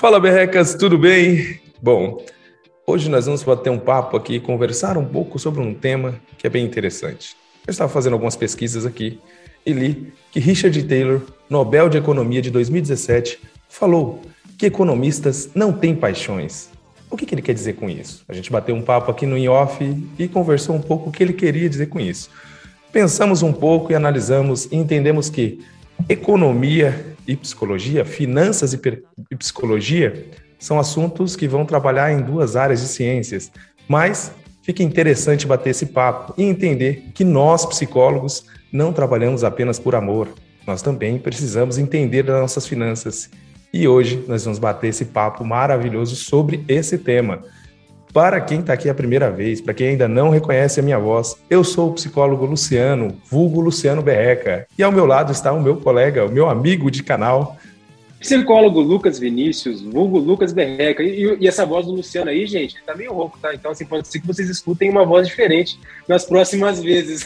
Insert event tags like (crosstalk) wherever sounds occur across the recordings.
Fala, berrecas, tudo bem? Bom, hoje nós vamos bater um papo aqui e conversar um pouco sobre um tema que é bem interessante. Eu estava fazendo algumas pesquisas aqui e li que Richard Taylor, Nobel de Economia de 2017, falou que economistas não têm paixões. O que, que ele quer dizer com isso? A gente bateu um papo aqui no in-off e conversou um pouco o que ele queria dizer com isso. Pensamos um pouco e analisamos e entendemos que economia e psicologia, finanças e psicologia, são assuntos que vão trabalhar em duas áreas de ciências, mas fica interessante bater esse papo e entender que nós, psicólogos, não trabalhamos apenas por amor, nós também precisamos entender das nossas finanças. E hoje nós vamos bater esse papo maravilhoso sobre esse tema. Para quem está aqui a primeira vez, para quem ainda não reconhece a minha voz, eu sou o psicólogo Luciano, vulgo Luciano Berreca. E ao meu lado está o meu colega, o meu amigo de canal. Psicólogo Lucas Vinícius, vulgo Lucas Berreca. E, e, essa voz do Luciano aí, gente, tá meio rouco, tá? Então, assim, pode ser que vocês escutem uma voz diferente nas próximas vezes.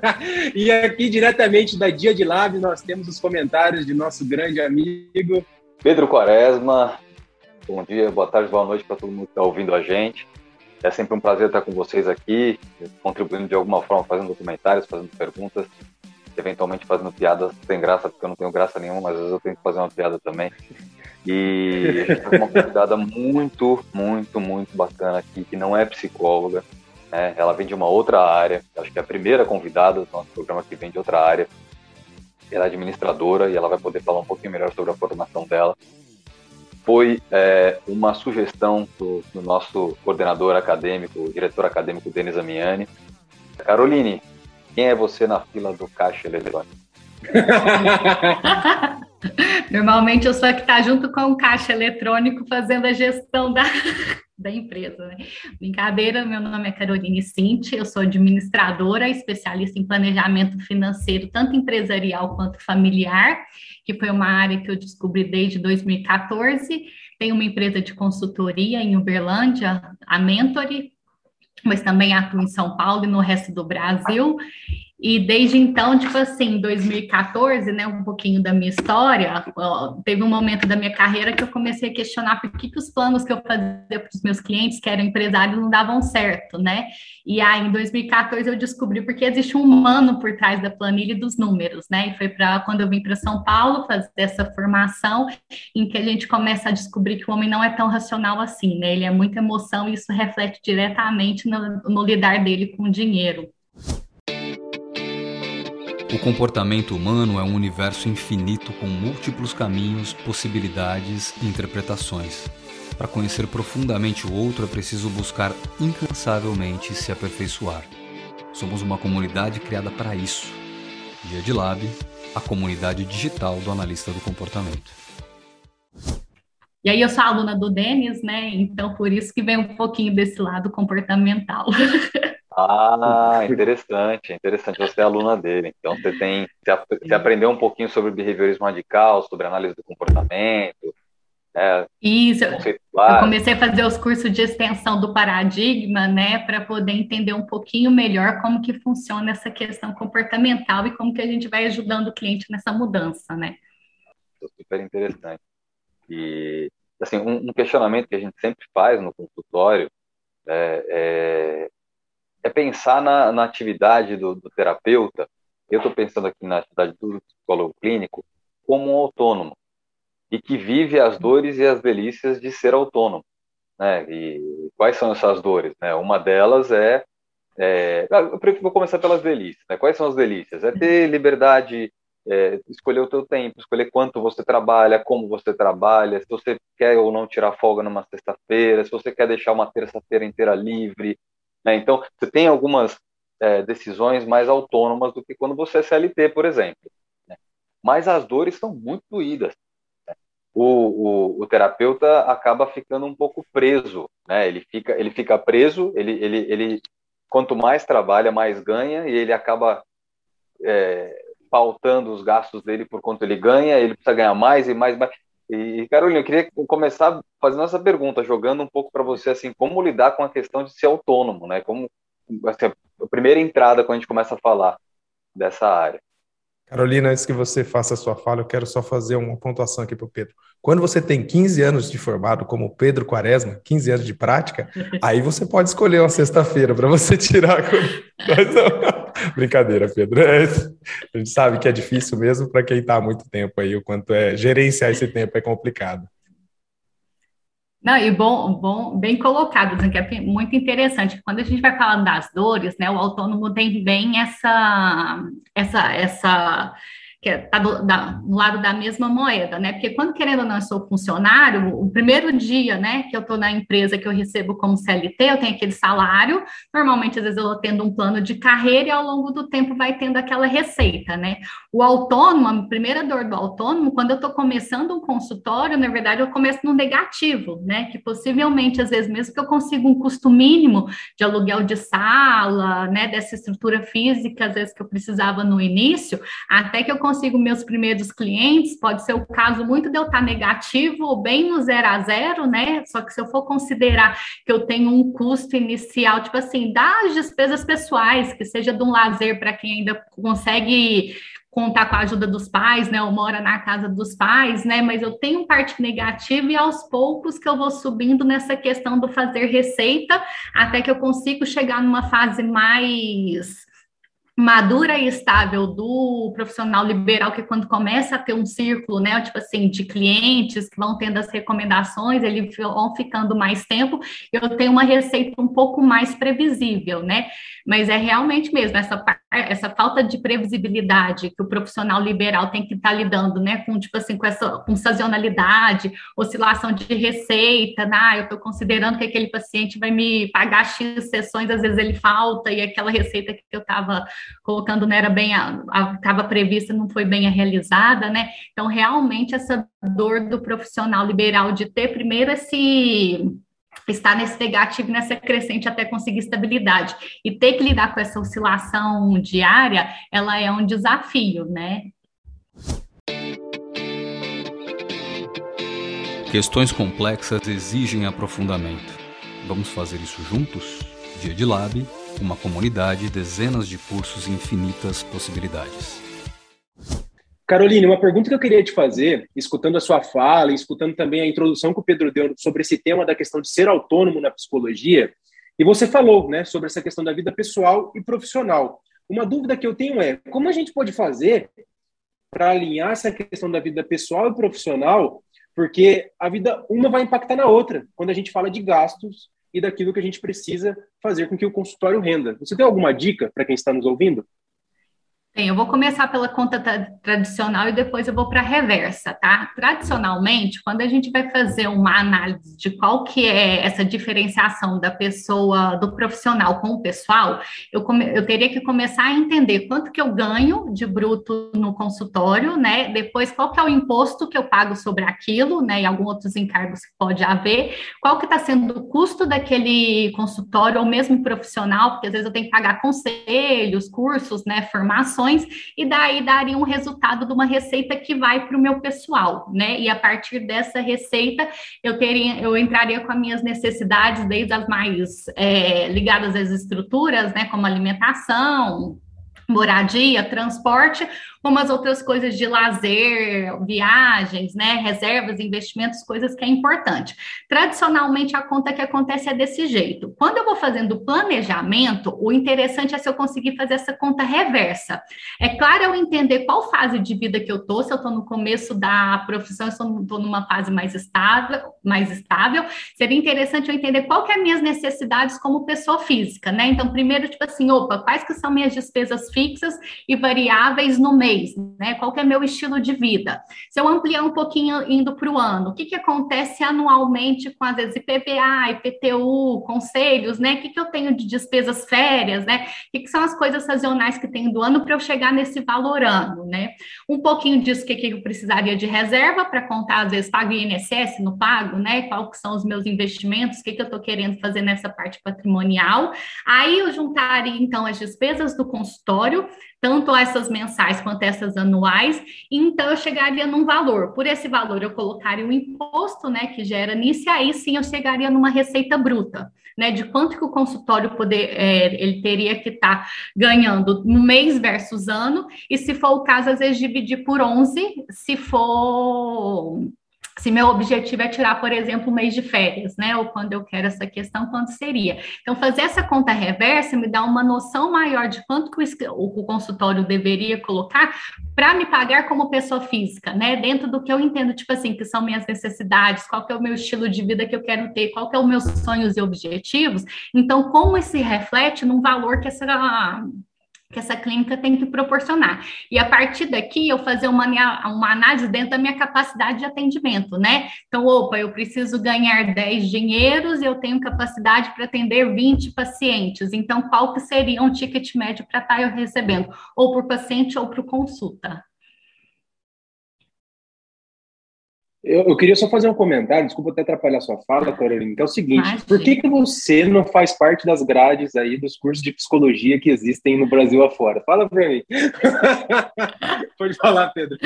(laughs) e aqui, diretamente da Dia de Lab, nós temos os comentários de nosso grande amigo Pedro Quaresma, Bom dia, boa tarde, boa noite para todo mundo que está ouvindo a gente. É sempre um prazer estar com vocês aqui, contribuindo de alguma forma, fazendo documentários, fazendo perguntas, eventualmente fazendo piadas sem graça, porque eu não tenho graça nenhuma, mas às vezes eu tenho que fazer uma piada também. E a gente tem uma convidada muito, muito, muito bacana aqui, que não é psicóloga, né? ela vem de uma outra área, acho que é a primeira convidada do nosso programa que vem de outra área. Ela é administradora e ela vai poder falar um pouquinho melhor sobre a formação dela foi é, uma sugestão do, do, nosso coordenador acadêmico, diretor acadêmico Denis Amiani. Caroline, quem é você na fila do caixa eletrônico? (laughs) (laughs) Normalmente eu sou a que está junto com o caixa eletrônico fazendo a gestão da, (laughs) da empresa. Né? Brincadeira, meu nome é Caroline Cinti, eu sou administradora, especialista em planejamento financeiro, tanto empresarial quanto familiar, que foi uma área que eu descobri desde 2014. Tenho uma empresa de consultoria em Uberlândia, a Mentory, mas também atuo em São Paulo e no resto do Brasil. E desde então, tipo assim, 2014, né, um pouquinho da minha história, teve um momento da minha carreira que eu comecei a questionar por que, que os planos que eu fazia para os meus clientes, que eram empresários, não davam certo, né? E aí, em 2014, eu descobri porque existe um humano por trás da planilha e dos números, né? E foi para quando eu vim para São Paulo fazer essa formação, em que a gente começa a descobrir que o homem não é tão racional assim, né? Ele é muita emoção e isso reflete diretamente no, no lidar dele com o dinheiro. O comportamento humano é um universo infinito com múltiplos caminhos, possibilidades e interpretações. Para conhecer profundamente o outro é preciso buscar incansavelmente se aperfeiçoar. Somos uma comunidade criada para isso. Dia de Lab, a comunidade digital do analista do comportamento. E aí eu sou aluna do Denis, né? Então por isso que vem um pouquinho desse lado comportamental. (laughs) Ah, (laughs) interessante, interessante. Você é aluna dele, então você tem, você aprendeu um pouquinho sobre behaviorismo radical, sobre análise do comportamento. Né? Isso. Eu comecei a fazer os cursos de extensão do paradigma, né, para poder entender um pouquinho melhor como que funciona essa questão comportamental e como que a gente vai ajudando o cliente nessa mudança, né? Super interessante. E assim, um, um questionamento que a gente sempre faz no consultório é, é é pensar na, na atividade do, do, terapeuta, eu estou pensando aqui na atividade do psicólogo clínico, como um autônomo, e que vive as dores e as delícias de ser autônomo. Né? E quais são essas dores? Né? Uma delas é, é eu vou começar pelas delícias. Né? Quais são as delícias? É ter liberdade, é, escolher o teu tempo, escolher quanto você trabalha, como você trabalha, se você quer ou não tirar folga numa sexta-feira, se você quer deixar uma terça-feira inteira livre, né? Então, você tem algumas é, decisões mais autônomas do que quando você é CLT, por exemplo. Né? Mas as dores são muito doídas. Né? O, o, o, terapeuta acaba ficando um pouco preso, né? Ele fica, ele fica preso, ele, ele, ele quanto mais trabalha, mais ganha, e ele acaba é, pautando os gastos dele por quanto ele ganha, ele precisa ganhar mais e mais, mais. E, Carolina, eu queria começar fazendo essa pergunta, jogando um pouco para você, assim, como lidar com a questão de ser autônomo, né? Como, assim, a primeira entrada quando a gente começa a falar dessa área. Carolina, antes que você faça a sua fala, eu quero só fazer uma pontuação aqui para o Pedro. Quando você tem 15 anos de formado, como Pedro Quaresma, 15 anos de prática, (laughs) aí você pode escolher uma sexta-feira para você tirar. Brincadeira, Pedro. É, a gente sabe que é difícil mesmo para quem está há muito tempo aí, o quanto é gerenciar esse tempo é complicado. Não, e bom, bom, bem colocado, que é muito interessante. Quando a gente vai falando das dores, né, o autônomo tem bem essa, essa, essa que está do, do, lado da mesma moeda, né? Porque quando querendo ou não eu sou funcionário, o primeiro dia, né, que eu estou na empresa que eu recebo como CLT, eu tenho aquele salário. Normalmente, às vezes, eu tendo um plano de carreira e ao longo do tempo vai tendo aquela receita, né? O autônomo, a primeira dor do autônomo, quando eu estou começando um consultório, na verdade, eu começo no negativo, né? Que possivelmente, às vezes, mesmo que eu consiga um custo mínimo de aluguel de sala, né, dessa estrutura física, às vezes que eu precisava no início, até que eu consigo meus primeiros clientes, pode ser o caso muito de eu estar negativo ou bem no zero a zero, né? Só que se eu for considerar que eu tenho um custo inicial, tipo assim, das despesas pessoais, que seja de um lazer para quem ainda consegue contar com a ajuda dos pais, né? Ou mora na casa dos pais, né? Mas eu tenho parte negativa e aos poucos que eu vou subindo nessa questão do fazer receita, até que eu consigo chegar numa fase mais madura e estável do profissional liberal, que quando começa a ter um círculo, né, tipo assim, de clientes que vão tendo as recomendações, eles vão ficando mais tempo, eu tenho uma receita um pouco mais previsível, né? Mas é realmente mesmo essa, essa falta de previsibilidade que o profissional liberal tem que estar tá lidando, né, com tipo assim, com essa com sazonalidade, oscilação de receita, né? Ah, eu estou considerando que aquele paciente vai me pagar X sessões, às vezes ele falta e aquela receita que eu estava colocando não era bem, estava prevista, não foi bem realizada, né? Então, realmente, essa dor do profissional liberal de ter primeiro esse estar nesse negativo, nessa crescente até conseguir estabilidade. E ter que lidar com essa oscilação diária, ela é um desafio, né? Questões complexas exigem aprofundamento. Vamos fazer isso juntos? Dia de Lab uma comunidade, dezenas de cursos e infinitas possibilidades. Caroline, uma pergunta que eu queria te fazer, escutando a sua fala escutando também a introdução que o Pedro deu sobre esse tema da questão de ser autônomo na psicologia, e você falou né, sobre essa questão da vida pessoal e profissional. Uma dúvida que eu tenho é: como a gente pode fazer para alinhar essa questão da vida pessoal e profissional? Porque a vida, uma vai impactar na outra, quando a gente fala de gastos e daquilo que a gente precisa fazer com que o consultório renda. Você tem alguma dica para quem está nos ouvindo? Bem, eu vou começar pela conta tradicional e depois eu vou para a reversa, tá? Tradicionalmente, quando a gente vai fazer uma análise de qual que é essa diferenciação da pessoa, do profissional com o pessoal, eu, eu teria que começar a entender quanto que eu ganho de bruto no consultório, né? Depois, qual que é o imposto que eu pago sobre aquilo, né? E alguns outros encargos que pode haver, qual que está sendo o custo daquele consultório ou mesmo profissional, porque às vezes eu tenho que pagar conselhos, cursos, né? Formações e daí daria um resultado de uma receita que vai para o meu pessoal, né? E a partir dessa receita eu teria, eu entraria com as minhas necessidades, desde as mais é, ligadas às estruturas, né? Como alimentação, moradia, transporte, como as outras coisas de lazer, viagens, né, reservas, investimentos, coisas que é importante. Tradicionalmente, a conta que acontece é desse jeito. Quando eu vou fazendo planejamento, o interessante é se eu conseguir fazer essa conta reversa. É claro eu entender qual fase de vida que eu estou, se eu estou no começo da profissão, se eu estou numa fase mais estável, mais estável, seria interessante eu entender qual que é as minhas necessidades como pessoa física, né? Então, primeiro, tipo assim, opa, quais que são minhas despesas fixas e variáveis no mês? Mês, né? Qual que é meu estilo de vida? Se eu ampliar um pouquinho indo para o ano, o que, que acontece anualmente com, às vezes, IPVA, IPTU, conselhos, né? O que, que eu tenho de despesas férias, né? O que, que são as coisas sazonais que tem do ano para eu chegar nesse valor ano, né? Um pouquinho disso, que, que eu precisaria de reserva para contar, às vezes, pago INSS, no pago, né? Quais que são os meus investimentos, o que, que eu estou querendo fazer nessa parte patrimonial. Aí eu juntaria, então, as despesas do consultório, tanto essas mensais quanto cotas anuais, então eu chegaria num valor. Por esse valor, eu colocaria o imposto, né, que gera nisso, e aí sim eu chegaria numa receita bruta, né, de quanto que o consultório poder, é, ele teria que estar tá ganhando no mês versus ano, e se for o caso, às vezes dividir por 11, se for se meu objetivo é tirar, por exemplo, um mês de férias, né? Ou quando eu quero essa questão, quanto seria? Então, fazer essa conta reversa me dá uma noção maior de quanto que o, consultório deveria colocar para me pagar como pessoa física, né? Dentro do que eu entendo, tipo assim, que são minhas necessidades, qual que é o meu estilo de vida que eu quero ter, qual que é os meus sonhos e objetivos. Então, como isso reflete num valor que essa que essa clínica tem que proporcionar. E a partir daqui, eu fazer uma, uma análise dentro da minha capacidade de atendimento, né? Então, opa, eu preciso ganhar 10 dinheiros e eu tenho capacidade para atender 20 pacientes. Então, qual que seria um ticket médio para estar eu recebendo? Ou por paciente ou por consulta? Eu, eu, queria só fazer um comentário, desculpa até atrapalhar sua fala, Carolina, que é o seguinte, Mas, por que, que você não faz parte das grades aí dos cursos de psicologia que existem no Brasil afora? Fala para mim. (laughs) Pode falar, Pedro.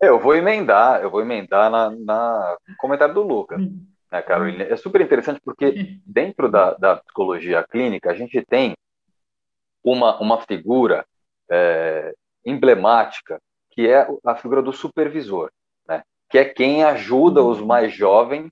Eu vou emendar, eu vou emendar na, na comentário do Lucas, hum. né, Carolina? É super interessante porque (laughs) dentro da, da psicologia clínica a gente tem uma, uma figura é, emblemática que é a figura do supervisor que é quem ajuda os mais jovens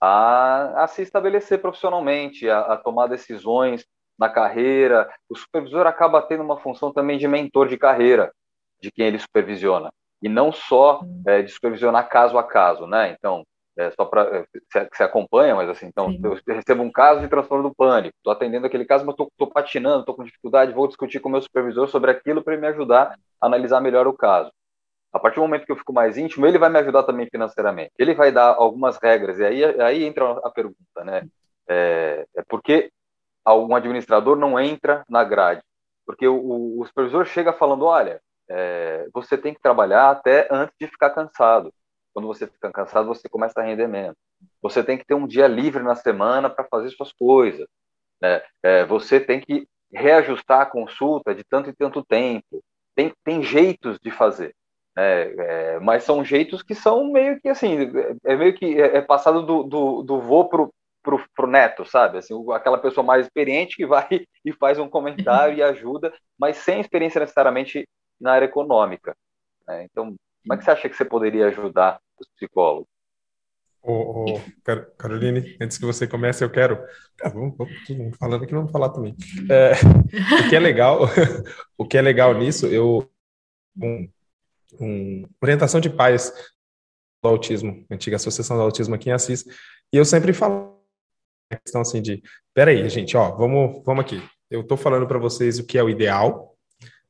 a, a se estabelecer profissionalmente, a, a, tomar decisões na carreira. O supervisor acaba tendo uma função também de mentor de carreira de quem ele supervisiona, e não só é, de supervisionar caso a caso, né? Então, é, só para é, se acompanha, mas assim, então Sim. eu recebo um caso de transtorno do pânico, estou atendendo aquele caso, mas estou patinando, estou com dificuldade, vou discutir com o meu supervisor sobre aquilo para ele me ajudar a analisar melhor o caso. A partir do momento que eu fico mais íntimo, ele vai me ajudar também financeiramente. Ele vai dar algumas regras, e aí, aí entra a pergunta, né? É, é porque algum administrador não entra na grade? Porque o, o supervisor chega falando: olha, é, você tem que trabalhar até antes de ficar cansado. Quando você fica cansado, você começa a render menos. Você tem que ter um dia livre na semana para fazer suas coisas. Né? É, você tem que reajustar a consulta de tanto e tanto tempo. Tem, tem jeitos de fazer. É, é, mas são jeitos que são meio que assim, é meio que é, é passado do, do, do vô pro, pro, pro neto, sabe? Assim, aquela pessoa mais experiente que vai (laughs) e faz um comentário e ajuda, mas sem experiência necessariamente na área econômica. Né? Então, como é que você acha que você poderia ajudar os psicólogos? Ô, Caroline, antes que você comece, eu quero. Ah, vamos, vamos, falando aqui, vamos falar também. É, o que é legal, (laughs) o que é legal nisso, eu um, um, orientação de pais do autismo, antiga Associação do Autismo aqui em Assis, e eu sempre falo a questão assim de, peraí, gente, ó, vamos, vamos aqui. Eu estou falando para vocês o que é o ideal,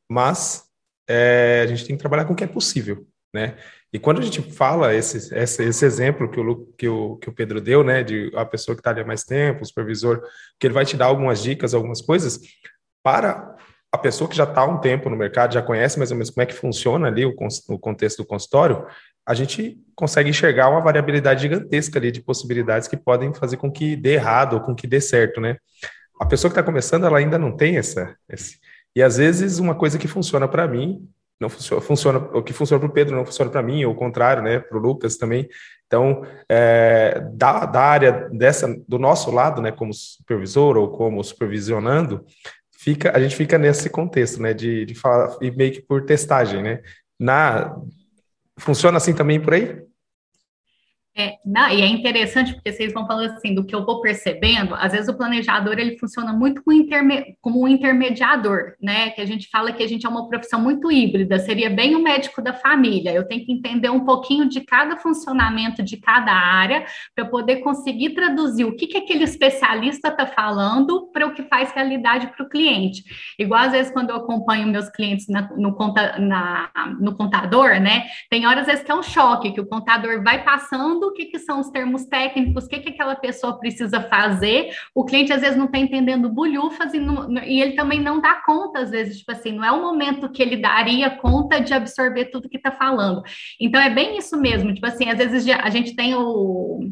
mas é, a gente tem que trabalhar com o que é possível, né? E quando a gente fala esse, esse, esse exemplo que o, que, o, que o Pedro deu, né, de a pessoa que está ali há mais tempo, o supervisor, que ele vai te dar algumas dicas, algumas coisas, para a pessoa que já está há um tempo no mercado, já conhece mais ou menos como é que funciona ali o, o contexto do consultório, a gente consegue enxergar uma variabilidade gigantesca ali de possibilidades que podem fazer com que dê errado ou com que dê certo, né? A pessoa que está começando, ela ainda não tem essa. Esse, e às vezes uma coisa que funciona para mim não funciona, funciona, o que funciona para o Pedro não funciona para mim, ou o contrário, né? Para o Lucas também. Então, é, da, da área dessa, do nosso lado, né, como supervisor ou como supervisionando, fica, a gente fica nesse contexto, né, de, de falar, e meio que por testagem, né? Na, funciona assim também por aí? É, não, e é interessante porque vocês vão falando assim, do que eu vou percebendo, às vezes o planejador ele funciona muito como, interme, como um intermediador, né? Que a gente fala que a gente é uma profissão muito híbrida, seria bem o médico da família. Eu tenho que entender um pouquinho de cada funcionamento de cada área para poder conseguir traduzir o que, que aquele especialista está falando para o que faz realidade para o cliente. Igual às vezes quando eu acompanho meus clientes na, no, conta, na, no contador, né? Tem horas às vezes que é um choque, que o contador vai passando o que, que são os termos técnicos, o que, que aquela pessoa precisa fazer. O cliente às vezes não está entendendo bulhufas e, e, ele também não dá conta, às vezes, tipo assim, não é o momento que ele daria conta de absorver tudo que está falando. Então é bem isso mesmo, tipo assim, às vezes a gente tem o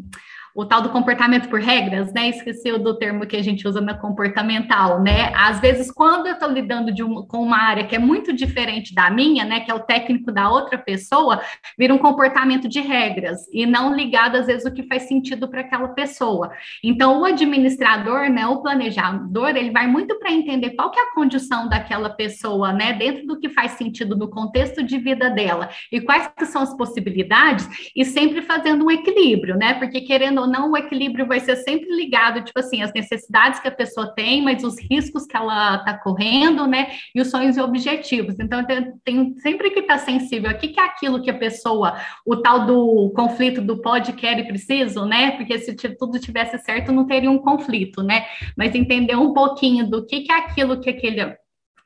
o tal do comportamento por regras, né? Esqueci do termo que a gente usa na comportamental, né? Às vezes, quando eu estou lidando um, com uma área que é muito diferente da minha, né? Que é o técnico da outra pessoa, vira um comportamento de regras e não ligado, às vezes, o que faz sentido para aquela pessoa. Então, o administrador, né? O planejador, ele vai muito para entender qual que é a condição daquela pessoa, né? Dentro do que faz sentido no contexto de vida dela e quais que são as possibilidades e sempre fazendo um equilíbrio, né? Porque querendo ou não, o equilíbrio vai ser sempre ligado, tipo assim, as necessidades que a pessoa tem, mas os riscos que ela está correndo, né? E os sonhos e objetivos. Então, tem, tem sempre que estar tá sensível. O que, que é aquilo que a pessoa, o tal do conflito do pode, quer e preciso, né? Porque se tudo tivesse certo, não teria um conflito, né? Mas entender um pouquinho do que, que é aquilo que aquele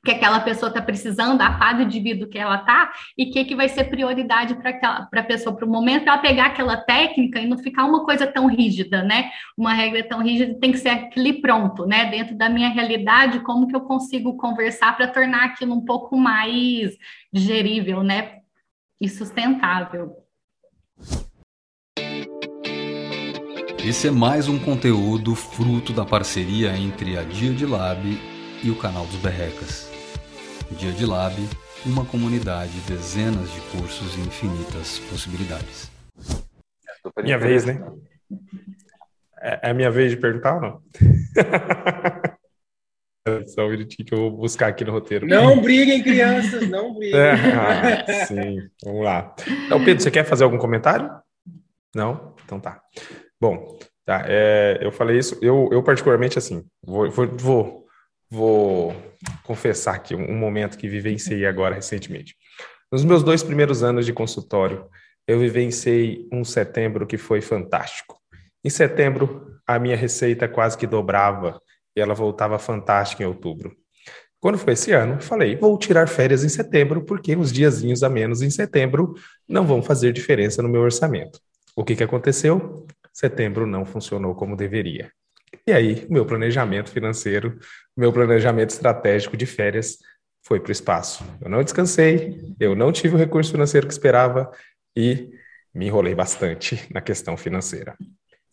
que aquela pessoa está precisando, a fase de vida que ela está, e o que, que vai ser prioridade para a pessoa, para o momento, ela pegar aquela técnica e não ficar uma coisa tão rígida, né? Uma regra tão rígida tem que ser aquele pronto, né? Dentro da minha realidade, como que eu consigo conversar para tornar aquilo um pouco mais digerível, né? E sustentável. Esse é mais um conteúdo fruto da parceria entre a Dia de Lab e o canal dos Berrecas. Dia de Lab, uma comunidade, dezenas de cursos e infinitas possibilidades. Minha vez, né? É, é minha vez de perguntar ou não? (laughs) Só um minutinho que eu vou buscar aqui no roteiro. Não briguem, crianças, não briguem. É, (laughs) ah, sim, vamos lá. Então, Pedro, você quer fazer algum comentário? Não? Então tá. Bom, tá, é, eu falei isso, eu, eu particularmente assim, vou, vou, vou vou confessar aqui um momento que vivenciei agora recentemente. Nos meus dois primeiros anos de consultório, eu vivenciei um setembro que foi fantástico. Em setembro, a minha receita quase que dobrava e ela voltava fantástica em outubro. Quando foi esse ano, falei, vou tirar férias em setembro, porque os diazinhos a menos em setembro não vão fazer diferença no meu orçamento. O que, que aconteceu? Setembro não funcionou como deveria. E aí, meu planejamento financeiro, meu planejamento estratégico de férias foi para o espaço. Eu não descansei, eu não tive o recurso financeiro que esperava e me enrolei bastante na questão financeira.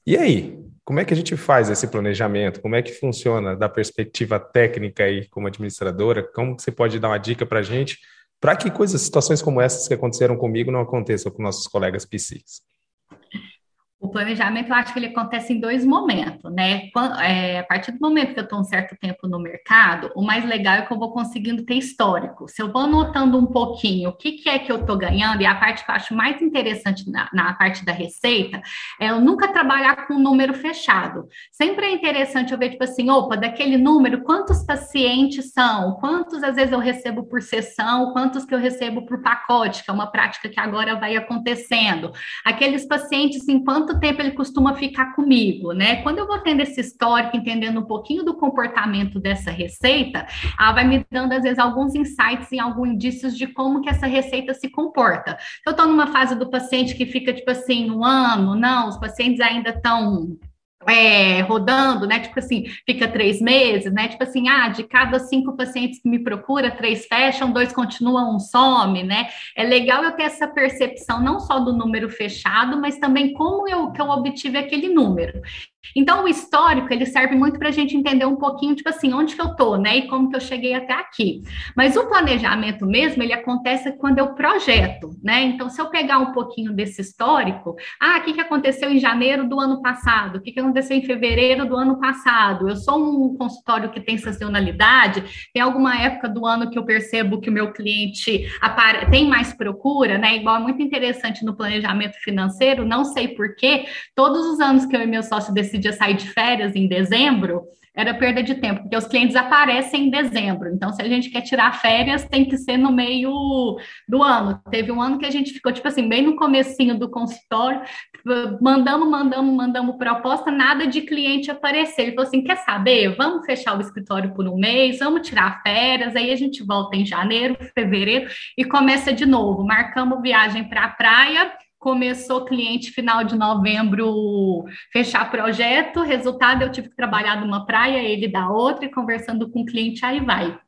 E aí, como é que a gente faz esse planejamento? Como é que funciona da perspectiva técnica aí como administradora? Como você pode dar uma dica para a gente para que coisas, situações como essas que aconteceram comigo não aconteçam com nossos colegas PCs? O planejamento, eu acho que ele acontece em dois momentos, né? Quando, é, a partir do momento que eu estou um certo tempo no mercado, o mais legal é que eu vou conseguindo ter histórico. Se eu vou anotando um pouquinho o que, que é que eu estou ganhando, e a parte que eu acho mais interessante na, na parte da receita, é eu nunca trabalhar com um número fechado. Sempre é interessante eu ver, tipo assim, opa, daquele número, quantos pacientes são? Quantos, às vezes, eu recebo por sessão? Quantos que eu recebo por pacote, que é uma prática que agora vai acontecendo? Aqueles pacientes, tempo ele costuma ficar comigo, né? Quando eu vou tendo esse histórico, entendendo um pouquinho do comportamento dessa receita, ela vai me dando, às vezes, alguns insights e alguns indícios de como que essa receita se comporta. Eu estou numa fase do paciente que fica, tipo assim, um ano, não, os pacientes ainda estão é, rodando, né? Tipo assim, fica três meses, né? Tipo assim, ah, de cada cinco pacientes que me procura, três fecham, dois continuam, um some, né? É legal eu ter essa percepção não só do número fechado, mas também como eu que eu obtive aquele número. Então, o histórico, ele serve muito para a gente entender um pouquinho, tipo assim, onde que eu tô, né? E como que eu cheguei até aqui. Mas o planejamento mesmo, ele acontece quando eu projeto, né? Então, se eu pegar um pouquinho desse histórico, ah, o que, que aconteceu em janeiro do ano passado? O que, que aconteceu em fevereiro do ano passado? Eu sou um consultório que tem sazonalidade, tem alguma época do ano que eu percebo que o meu cliente tem mais procura, né? Igual é muito interessante no planejamento financeiro, não sei porquê, todos os anos que eu e meu sócio decidimos decidia sair de férias em dezembro, era perda de tempo, porque os clientes aparecem em dezembro. Então, se a gente quer tirar férias, tem que ser no meio do ano. Teve um ano que a gente ficou, tipo assim, bem no comecinho do consultório, mandamos, mandamos, mandamos proposta, nada de cliente aparecer. Ele falou assim, quer saber? Vamos fechar o escritório por um mês, vamos tirar férias, aí a gente volta em janeiro, fevereiro e começa de novo. Marcamos viagem para a praia, começou cliente final de novembro fechar projeto, resultado eu tive que trabalhar numa praia, ele da outra, e conversando com o cliente, aí vai.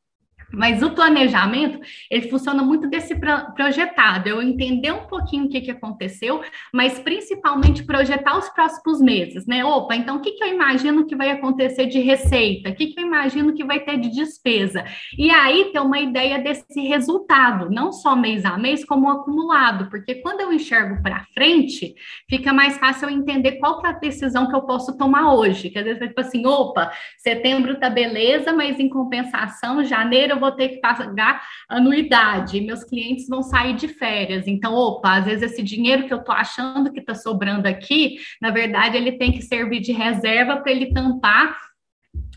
Mas o planejamento, ele funciona muito desse projetado, eu entender um pouquinho o que, que aconteceu, mas principalmente projetar os próximos meses, né? Opa, então o que, que eu imagino que vai acontecer de receita? O que, que eu imagino que vai ter de despesa? E aí ter uma ideia desse resultado, não só mês a mês, como acumulado, porque quando eu enxergo para frente, fica mais fácil eu entender qual que é a decisão que eu posso tomar hoje. Que às vezes é tipo assim, opa, setembro tá beleza, mas em compensação, janeiro eu vou ter que pagar anuidade, meus clientes vão sair de férias. Então, opa, às vezes esse dinheiro que eu estou achando que está sobrando aqui, na verdade, ele tem que servir de reserva para ele tampar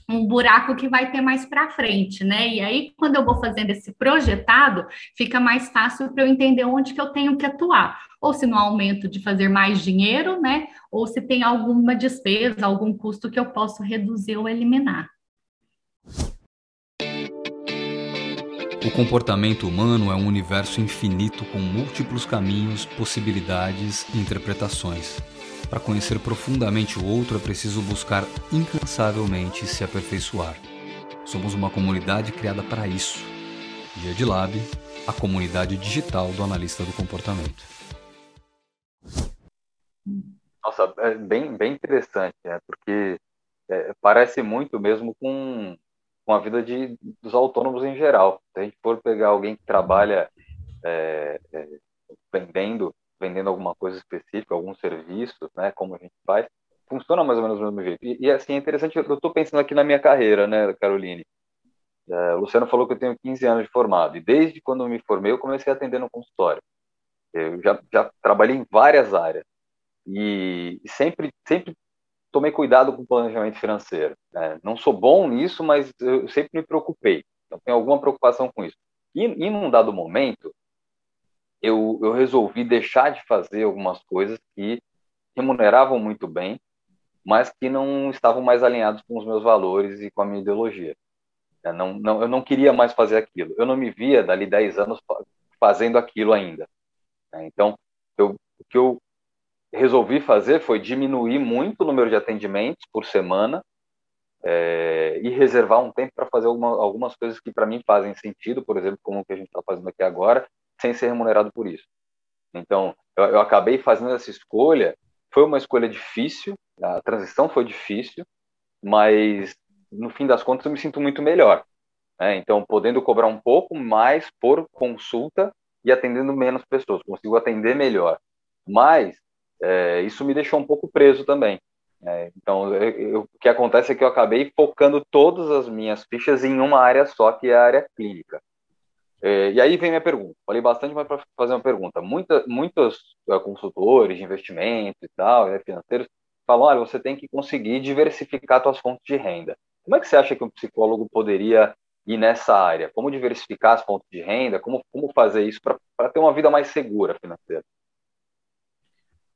um buraco que vai ter mais para frente, né? E aí, quando eu vou fazendo esse projetado, fica mais fácil para eu entender onde que eu tenho que atuar. Ou se no aumento de fazer mais dinheiro, né? Ou se tem alguma despesa, algum custo que eu posso reduzir ou eliminar. O comportamento humano é um universo infinito com múltiplos caminhos, possibilidades e interpretações. Para conhecer profundamente o outro é preciso buscar incansavelmente se aperfeiçoar. Somos uma comunidade criada para isso. Dia de Lab, a comunidade digital do analista do comportamento. Nossa, é bem, bem interessante, né? porque é, parece muito mesmo com com a vida de, dos autônomos em geral. Se a gente for pegar alguém que trabalha é, é, vendendo, vendendo alguma coisa específica, algum serviço, né, como a gente faz, funciona mais ou menos do mesmo jeito. E, e assim, é interessante, eu estou pensando aqui na minha carreira, né, Caroline? É, o Luciano falou que eu tenho 15 anos de formado, e desde quando me formei, eu comecei a atender no consultório. Eu já, já trabalhei em várias áreas, e sempre, sempre tomei cuidado com o planejamento financeiro. Né? Não sou bom nisso, mas eu sempre me preocupei. Então, tenho alguma preocupação com isso. E, em um dado momento, eu, eu resolvi deixar de fazer algumas coisas que remuneravam muito bem, mas que não estavam mais alinhados com os meus valores e com a minha ideologia. Eu não, não, eu não queria mais fazer aquilo. Eu não me via dali 10 anos fazendo aquilo ainda. Né? Então, eu, o que eu resolvi fazer foi diminuir muito o número de atendimentos por semana é, e reservar um tempo para fazer alguma, algumas coisas que para mim fazem sentido, por exemplo, como o que a gente está fazendo aqui agora, sem ser remunerado por isso. Então, eu, eu, acabei fazendo essa escolha. Foi uma escolha difícil, a transição foi difícil, mas no fim das contas eu me sinto muito melhor. Né? Então, podendo cobrar um pouco mais por consulta e atendendo menos pessoas, consigo atender melhor. Mas é, isso me deixou um pouco preso também. É, então, eu, eu, o que acontece é que eu acabei focando todas as minhas fichas em uma área só, que é a área clínica. É, e aí vem minha pergunta. Falei bastante, mas para fazer uma pergunta. Muita, muitos é, consultores de investimento e tal, né, financeiros, falam: olha, você tem que conseguir diversificar suas fontes de renda. Como é que você acha que um psicólogo poderia ir nessa área? Como diversificar as fontes de renda? Como, como fazer isso para ter uma vida mais segura financeira?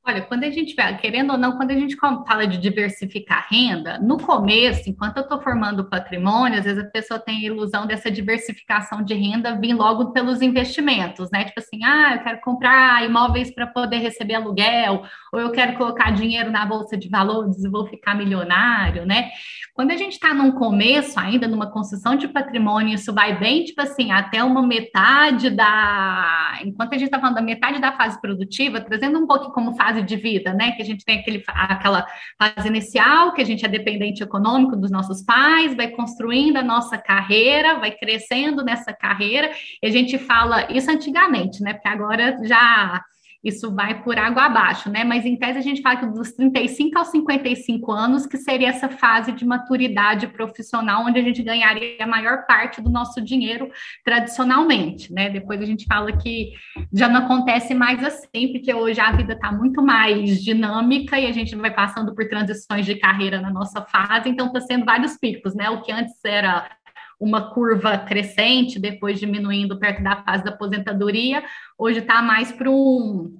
Olha, quando a gente vai, querendo ou não, quando a gente fala de diversificar renda, no começo, enquanto eu estou formando patrimônio, às vezes a pessoa tem a ilusão dessa diversificação de renda vir logo pelos investimentos, né? Tipo assim, ah, eu quero comprar imóveis para poder receber aluguel, ou eu quero colocar dinheiro na bolsa de valores e vou ficar milionário, né? Quando a gente está num começo ainda, numa construção de patrimônio, isso vai bem, tipo assim, até uma metade da. Enquanto a gente está falando da metade da fase produtiva, trazendo um pouco como fase fase de vida, né? Que a gente tem aquele, aquela fase inicial, que a gente é dependente econômico dos nossos pais, vai construindo a nossa carreira, vai crescendo nessa carreira, e a gente fala isso antigamente, né? Porque agora já isso vai por água abaixo, né? Mas em tese a gente fala que dos 35 aos 55 anos, que seria essa fase de maturidade profissional, onde a gente ganharia a maior parte do nosso dinheiro tradicionalmente, né? Depois a gente fala que já não acontece mais assim, porque hoje a vida está muito mais dinâmica e a gente vai passando por transições de carreira na nossa fase, então está sendo vários picos, né? O que antes era uma curva crescente, depois diminuindo perto da fase da aposentadoria, hoje está mais para um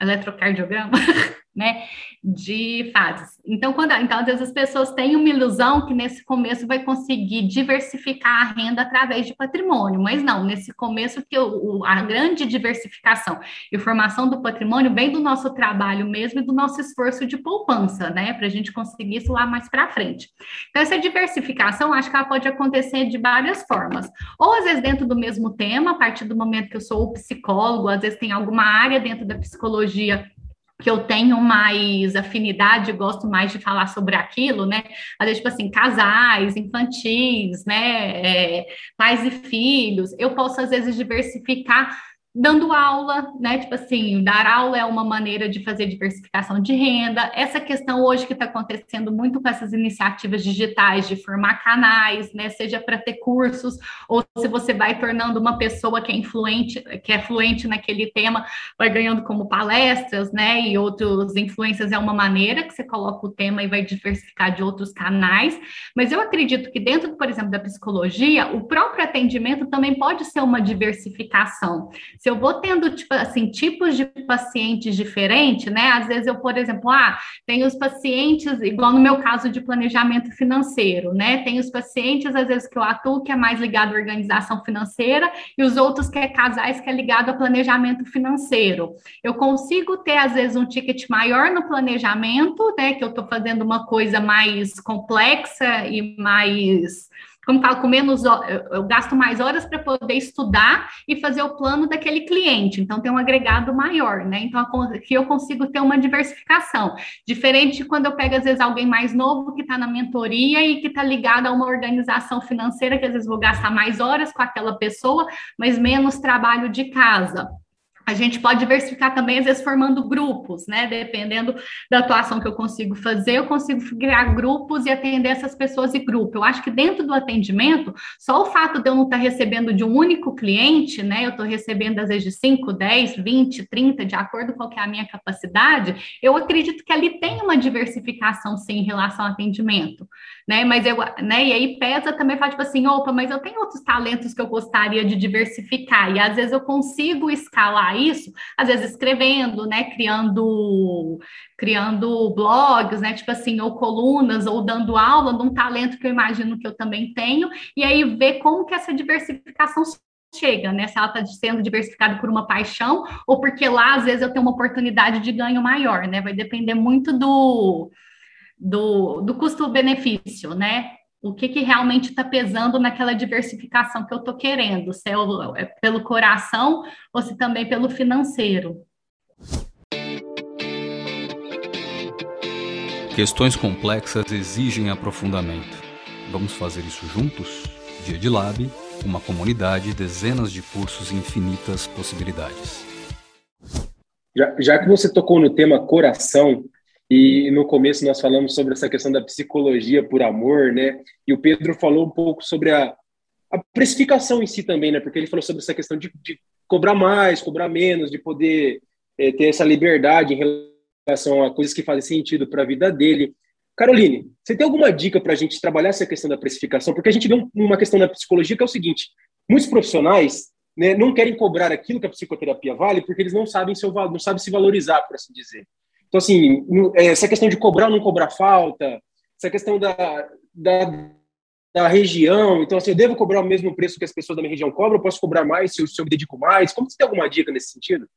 eletrocardiograma. (laughs) né, de fases. Então, quando, então, às vezes as pessoas têm uma ilusão que nesse começo vai conseguir diversificar a renda através de patrimônio, mas não, nesse começo que o, a grande diversificação e formação do patrimônio vem do nosso trabalho mesmo e do nosso esforço de poupança, né, para a gente conseguir isso lá mais para frente. Então, essa diversificação, acho que ela pode acontecer de várias formas, ou às vezes dentro do mesmo tema, a partir do momento que eu sou psicólogo, às vezes tem alguma área dentro da psicologia que eu tenho mais afinidade, gosto mais de falar sobre aquilo, né? Às vezes, tipo assim, casais, infantis, né? É, pais e filhos, eu posso, às vezes, diversificar dando aula, né? Tipo assim, dar aula é uma maneira de fazer diversificação de renda. Essa questão hoje que está acontecendo muito com essas iniciativas digitais de formar canais, né? Seja para ter cursos, ou se você vai tornando uma pessoa que é influente, que é fluente naquele tema, vai ganhando como palestras, né? E outros influências é uma maneira que você coloca o tema e vai diversificar de outros canais. Mas eu acredito que dentro, por exemplo, da psicologia, o próprio atendimento também pode ser uma diversificação se eu vou tendo, tipo, assim, tipos de pacientes diferentes, né? Às vezes eu, por exemplo, ah, tem os pacientes, igual no meu caso de planejamento financeiro, né? Tem os pacientes, às vezes, que eu atuo, que é mais ligado à organização financeira, e os outros que é casais, que é ligado a planejamento financeiro. Eu consigo ter, às vezes, um ticket maior no planejamento, né? Que eu estou fazendo uma coisa mais complexa e mais como falo, com menos eu gasto mais horas para poder estudar e fazer o plano daquele cliente. Então tem um agregado maior, né? Então aqui eu consigo ter uma diversificação. Diferente de quando eu pego, às vezes, alguém mais novo que está na mentoria e que está ligado a uma organização financeira, que às vezes vou gastar mais horas com aquela pessoa, mas menos trabalho de casa. A gente pode diversificar também, às vezes, formando grupos, né? Dependendo da atuação que eu consigo fazer, eu consigo criar grupos e atender essas pessoas em grupo. Eu acho que dentro do atendimento, só o fato de eu não estar recebendo de um único cliente, né? Eu estou recebendo, às vezes, de 5, 10, 20, 30, de acordo com é a minha capacidade, eu acredito que ali tem uma diversificação, sim, em relação ao atendimento, né? Mas eu, né? E aí pesa também, fala, tipo assim, opa, mas eu tenho outros talentos que eu gostaria de diversificar, e às vezes eu consigo escalar isso, às vezes escrevendo, né, criando criando blogs, né, tipo assim, ou colunas, ou dando aula de um talento que eu imagino que eu também tenho, e aí ver como que essa diversificação chega, né? Se ela está sendo diversificada por uma paixão ou porque lá, às vezes, eu tenho uma oportunidade de ganho maior, né? Vai depender muito do, do, do custo-benefício, né? o que, que realmente está pesando naquela diversificação que eu estou querendo, se é, é pelo coração ou se também pelo financeiro. Questões complexas exigem aprofundamento. Vamos fazer isso juntos? Dia de Lab, uma comunidade, dezenas de cursos e infinitas possibilidades. Já, já que você tocou no tema coração, e no começo nós falamos sobre essa questão da psicologia por amor, né? E o Pedro falou um pouco sobre a, a precificação em si também, né? Porque ele falou sobre essa questão de, de cobrar mais, cobrar menos, de poder é, ter essa liberdade em relação a coisas que fazem sentido para a vida dele. Caroline, você tem alguma dica para a gente trabalhar essa questão da precificação? Porque a gente vê uma questão da psicologia que é o seguinte: muitos profissionais né, não querem cobrar aquilo que a psicoterapia vale porque eles não sabem, seu, não sabem se valorizar, por assim dizer. Então, assim, é, essa questão de cobrar ou não cobrar falta, essa questão da, da, da, região. Então, assim, eu devo cobrar o mesmo preço que as pessoas da minha região cobram? Eu posso cobrar mais se eu, se eu me dedico mais? Como você tem alguma dica nesse sentido?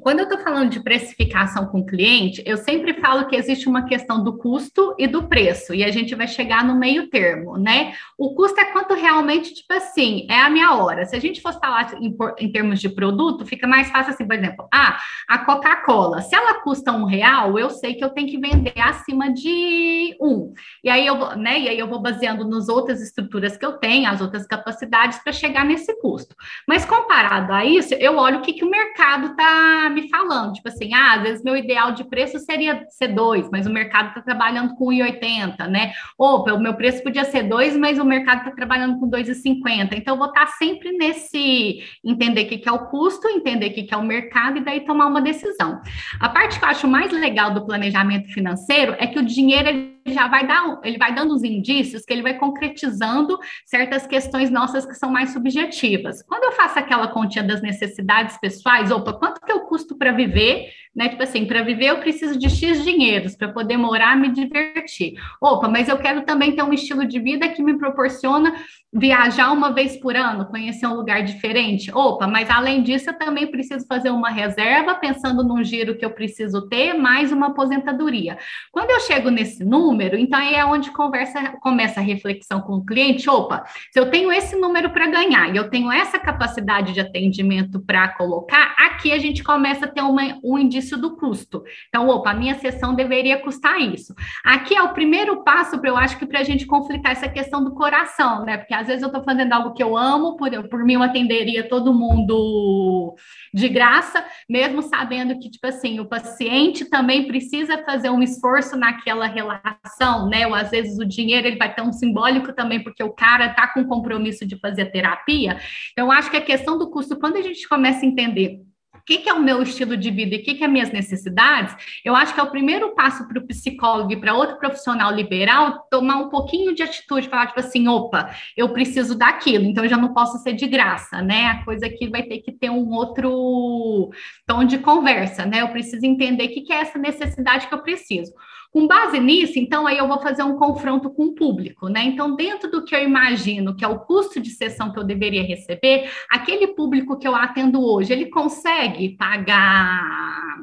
Quando eu estou falando de precificação com cliente, eu sempre falo que existe uma questão do custo e do preço, e a gente vai chegar no meio termo, né? O custo é quanto realmente, tipo assim, é a minha hora. Se a gente fosse falar em, em termos de produto, fica mais fácil assim, por exemplo, ah, a Coca-Cola, se ela custa um real, eu sei que eu tenho que vender acima de um. E aí eu, né, e aí eu vou baseando nas outras estruturas que eu tenho, as outras capacidades para chegar nesse custo. Mas comparado a isso, eu olho o que, que o mercado está me falando, tipo assim, ah, às vezes meu ideal de preço seria ser dois, mas o mercado está trabalhando com 1,80, né? Ou o meu preço podia ser dois, mas o mercado está trabalhando com 2,50. Então, eu vou estar tá sempre nesse entender o que, que é o custo, entender o que, que é o mercado e daí tomar uma decisão. A parte que eu acho mais legal do planejamento financeiro é que o dinheiro já vai dar, ele vai dando os indícios que ele vai concretizando certas questões nossas que são mais subjetivas. Quando eu faço aquela continha das necessidades pessoais, opa, quanto que eu custo para viver, né? Tipo assim, para viver eu preciso de X dinheiros para poder morar, me divertir. Opa, mas eu quero também ter um estilo de vida que me proporciona viajar uma vez por ano, conhecer um lugar diferente. Opa, mas além disso, eu também preciso fazer uma reserva, pensando num giro que eu preciso ter, mais uma aposentadoria. Quando eu chego nesse número, então aí é onde conversa, começa a reflexão com o cliente. Opa, se eu tenho esse número para ganhar e eu tenho essa capacidade de atendimento para colocar, aqui a gente começa a ter uma, um indício do custo. Então, opa, a minha sessão deveria custar isso. Aqui é o primeiro passo para eu acho que para a gente conflitar essa questão do coração, né? Porque às vezes eu estou fazendo algo que eu amo, por, por mim eu atenderia todo mundo de graça, mesmo sabendo que, tipo assim, o paciente também precisa fazer um esforço naquela relação, né? Ou às vezes o dinheiro ele vai ter um simbólico também, porque o cara está com compromisso de fazer terapia. Então, acho que a questão do custo, quando a gente começa a entender que, que, é o meu estilo de vida e o que, que é minhas necessidades, eu acho que é o primeiro passo para o psicólogo e para outro profissional liberal tomar um pouquinho de atitude, falar tipo assim, opa, eu preciso daquilo, então eu já não posso ser de graça, né? A coisa aqui vai ter que ter um outro tom de conversa, né? Eu preciso entender o que, que é essa necessidade que eu preciso. Com base nisso, então, aí eu vou fazer um confronto com o público, né? Então, dentro do que eu imagino que é o custo de sessão que eu deveria receber, aquele público que eu atendo hoje, ele consegue pagar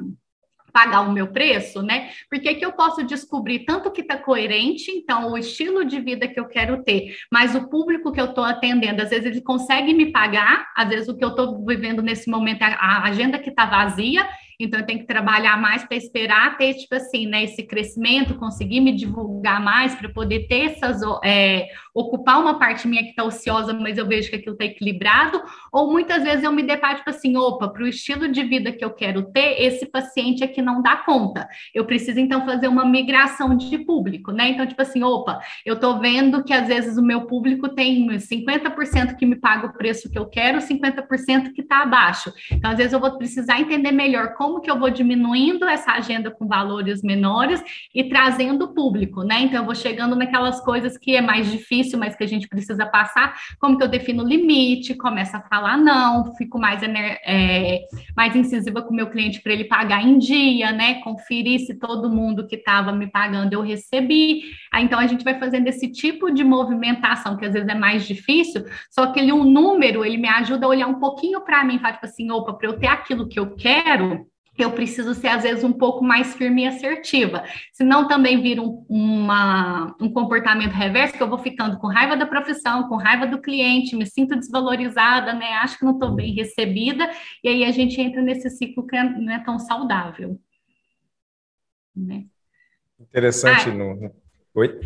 pagar o meu preço, né? Porque que eu posso descobrir tanto que está coerente, então o estilo de vida que eu quero ter, mas o público que eu estou atendendo, às vezes ele consegue me pagar, às vezes o que eu estou vivendo nesse momento a agenda que está vazia então, eu tenho que trabalhar mais para esperar ter, tipo assim, né, esse crescimento, conseguir me divulgar mais para poder ter essas, é, ocupar uma parte minha que está ociosa, mas eu vejo que aquilo está equilibrado, ou muitas vezes eu me deparo, tipo assim, opa, para o estilo de vida que eu quero ter, esse paciente aqui não dá conta. Eu preciso, então, fazer uma migração de público, né? Então, tipo assim, opa, eu estou vendo que às vezes o meu público tem 50% que me paga o preço que eu quero, 50% que está abaixo. Então, às vezes eu vou precisar entender melhor como como que eu vou diminuindo essa agenda com valores menores e trazendo público, né? Então, eu vou chegando naquelas coisas que é mais difícil, mas que a gente precisa passar, como que eu defino o limite, começo a falar não, fico mais, é, mais incisiva com o meu cliente para ele pagar em dia, né? Conferir se todo mundo que estava me pagando eu recebi. Aí, então, a gente vai fazendo esse tipo de movimentação, que às vezes é mais difícil, só que ele, um número, ele me ajuda a olhar um pouquinho para mim, falar tipo assim, opa, para eu ter aquilo que eu quero, eu preciso ser, às vezes, um pouco mais firme e assertiva. Senão também vira um, uma, um comportamento reverso, que eu vou ficando com raiva da profissão, com raiva do cliente, me sinto desvalorizada, né? Acho que não estou bem recebida, e aí a gente entra nesse ciclo que não é tão saudável. Né? Interessante. Ah, no... Oi?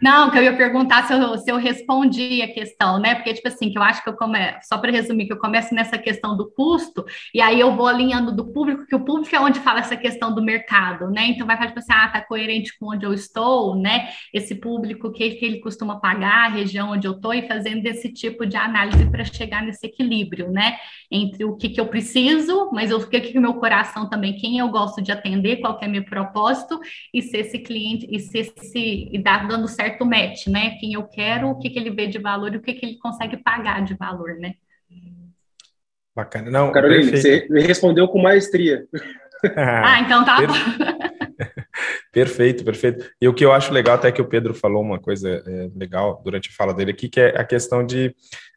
Não, que eu ia perguntar se eu, se eu respondi a questão, né? Porque, tipo assim, que eu acho que eu começo, só para resumir, que eu começo nessa questão do custo, e aí eu vou alinhando do público, que o público é onde fala essa questão do mercado, né? Então vai falar, tipo assim, ah, tá coerente com onde eu estou, né? Esse público, que, que ele costuma pagar, a região onde eu estou, e fazendo esse tipo de análise para chegar nesse equilíbrio, né? Entre o que, que eu preciso, mas o que, que meu coração também, quem eu gosto de atender, qual que é meu propósito, e ser esse cliente, e ser esse, e dar dando certo certo match, né? Quem eu quero, o que, que ele vê de valor e o que, que ele consegue pagar de valor, né? Bacana. Não, Carolina, perfeito. você respondeu com maestria. ah, (laughs) então tá. (laughs) Perfeito, perfeito. E o que eu acho legal até que o Pedro falou uma coisa é, legal durante a fala dele aqui, que é a questão de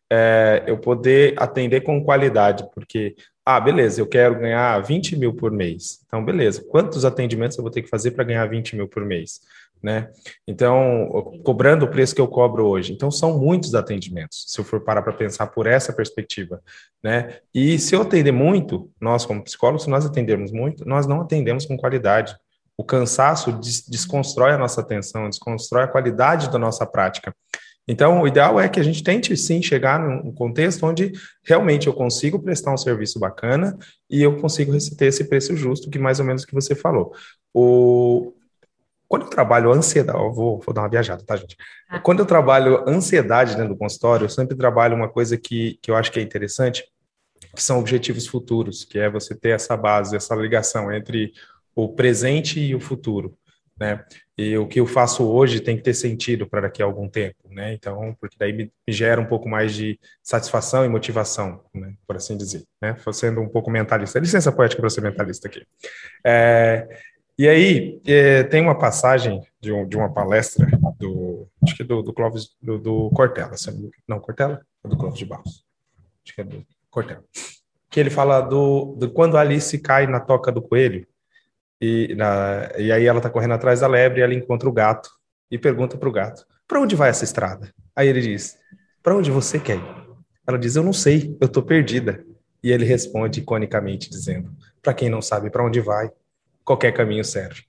é, eu poder atender com qualidade, porque, ah, beleza, eu quero ganhar 20 mil por mês. Então, beleza, quantos atendimentos eu vou ter que fazer para ganhar 20 mil por mês? Né? Então, cobrando o preço que eu cobro hoje. Então, são muitos atendimentos, se eu for parar para pensar por essa perspectiva, né? E se eu atender muito, nós como psicólogos, nós atendermos muito, nós não atendemos com qualidade. O cansaço des desconstrói a nossa atenção, desconstrói a qualidade da nossa prática. Então, o ideal é que a gente tente sim chegar num contexto onde realmente eu consigo prestar um serviço bacana e eu consigo ter esse preço justo, que mais ou menos que você falou. O, quando eu trabalho ansiedade, eu vou, vou dar uma viajada, tá, gente? Ah. Quando eu trabalho ansiedade dentro do consultório, eu sempre trabalho uma coisa que, que eu acho que é interessante, que são objetivos futuros, que é você ter essa base, essa ligação entre o presente e o futuro. né? E o que eu faço hoje tem que ter sentido para daqui a algum tempo, né? Então, porque daí me, me gera um pouco mais de satisfação e motivação, né? Por assim dizer, né? Sendo um pouco mentalista. Licença poética para ser mentalista aqui. É, e aí, é, tem uma passagem de, um, de, uma palestra do, acho que do, do Clóvis, do, do Cortella, não, Cortella? É do Clóvis de Barros. Acho que é do Cortella. Que ele fala do, do quando Alice cai na toca do coelho, e, na, e aí ela está correndo atrás da lebre e ela encontra o gato e pergunta para o gato: para onde vai essa estrada? Aí ele diz: para onde você quer ir? Ela diz: eu não sei, eu estou perdida. E ele responde iconicamente dizendo: para quem não sabe para onde vai, qualquer caminho serve.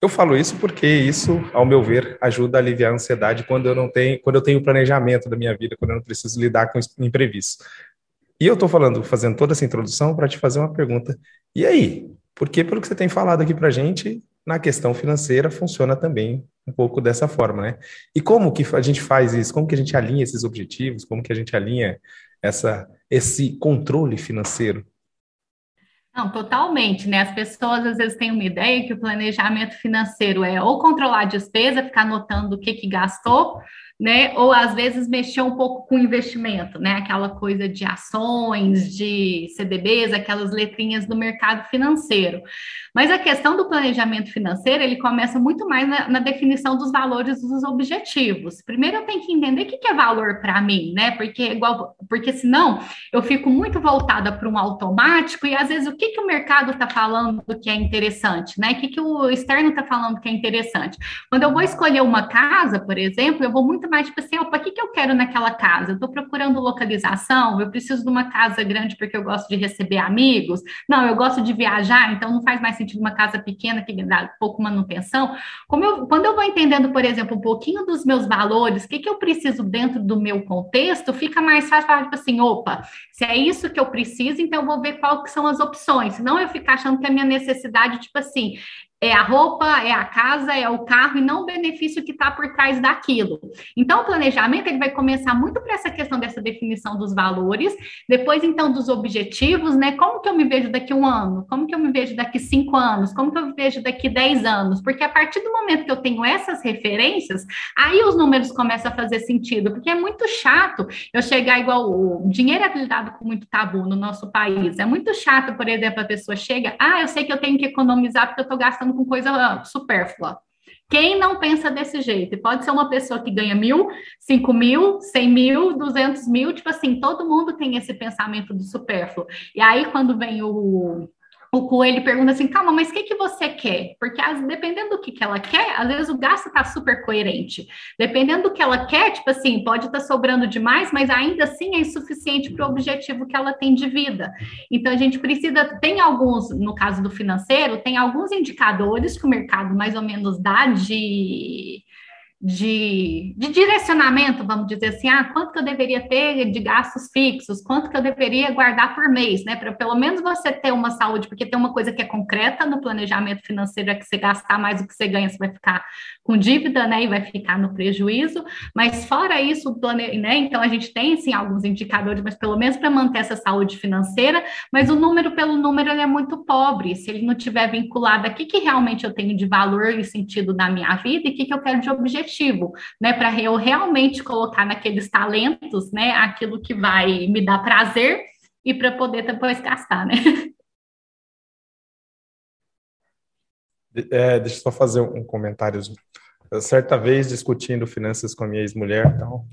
Eu falo isso porque isso, ao meu ver, ajuda a aliviar a ansiedade quando eu não tenho, quando eu tenho planejamento da minha vida, quando eu não preciso lidar com imprevistos. E eu estou falando, fazendo toda essa introdução para te fazer uma pergunta. E aí? Porque pelo que você tem falado aqui para gente, na questão financeira funciona também um pouco dessa forma, né? E como que a gente faz isso? Como que a gente alinha esses objetivos? Como que a gente alinha essa, esse controle financeiro? Não, totalmente, né? As pessoas às vezes têm uma ideia que o planejamento financeiro é ou controlar a despesa, ficar anotando o que, que gastou, né? Ou às vezes mexer um pouco com investimento, né? Aquela coisa de ações, de CDBs, aquelas letrinhas do mercado financeiro. Mas a questão do planejamento financeiro, ele começa muito mais na, na definição dos valores dos objetivos. Primeiro eu tenho que entender o que, que é valor para mim, né? Porque igual, porque senão eu fico muito voltada para um automático e às vezes o que, que o mercado está falando que é interessante, né? O que, que o externo está falando que é interessante. Quando eu vou escolher uma casa, por exemplo, eu vou muito mais tipo assim, opa, o que, que eu quero naquela casa? Eu estou procurando localização, eu preciso de uma casa grande porque eu gosto de receber amigos. Não, eu gosto de viajar, então não faz mais sentido uma casa pequena que dá pouco manutenção. Como eu, quando eu vou entendendo, por exemplo, um pouquinho dos meus valores, o que, que eu preciso dentro do meu contexto, fica mais fácil falar, tipo assim, opa, se é isso que eu preciso, então eu vou ver quais são as opções. Senão eu ficar achando que a minha necessidade, tipo assim, é a roupa, é a casa, é o carro e não o benefício que está por trás daquilo. Então, o planejamento ele vai começar muito para essa questão dessa definição dos valores, depois então dos objetivos, né? Como que eu me vejo daqui um ano? Como que eu me vejo daqui cinco anos? Como que eu me vejo daqui dez anos? Porque a partir do momento que eu tenho essas referências, aí os números começam a fazer sentido, porque é muito chato eu chegar igual o dinheiro é lidado com muito tabu no nosso país. É muito chato, por exemplo, a pessoa chega, ah, eu sei que eu tenho que economizar porque eu estou gastando com coisa supérflua. Quem não pensa desse jeito? Pode ser uma pessoa que ganha mil, cinco mil, cem mil, duzentos mil, tipo assim, todo mundo tem esse pensamento do supérfluo. E aí, quando vem o, o coelho pergunta assim, calma, mas o que, que você quer? Porque as, dependendo do que, que ela quer, às vezes o gasto está super coerente. Dependendo do que ela quer, tipo assim, pode estar tá sobrando demais, mas ainda assim é insuficiente para o objetivo que ela tem de vida. Então a gente precisa, tem alguns, no caso do financeiro, tem alguns indicadores que o mercado mais ou menos dá de de, de, direcionamento, vamos dizer assim, ah, quanto que eu deveria ter de gastos fixos, quanto que eu deveria guardar por mês, né? Para pelo menos você ter uma saúde, porque tem uma coisa que é concreta no planejamento financeiro, é que você gastar mais do que você ganha, você vai ficar com dívida, né? E vai ficar no prejuízo. Mas fora isso, plane... né? Então a gente tem sim alguns indicadores, mas pelo menos para manter essa saúde financeira, mas o número pelo número ele é muito pobre. Se ele não tiver vinculado aqui que realmente eu tenho de valor e sentido na minha vida e o que, que eu quero de objetivo né? Para eu realmente colocar naqueles talentos, né? Aquilo que vai me dar prazer e para poder depois gastar, né? É, deixa eu só fazer um comentário. Certa vez, discutindo finanças com a minha ex-mulher então,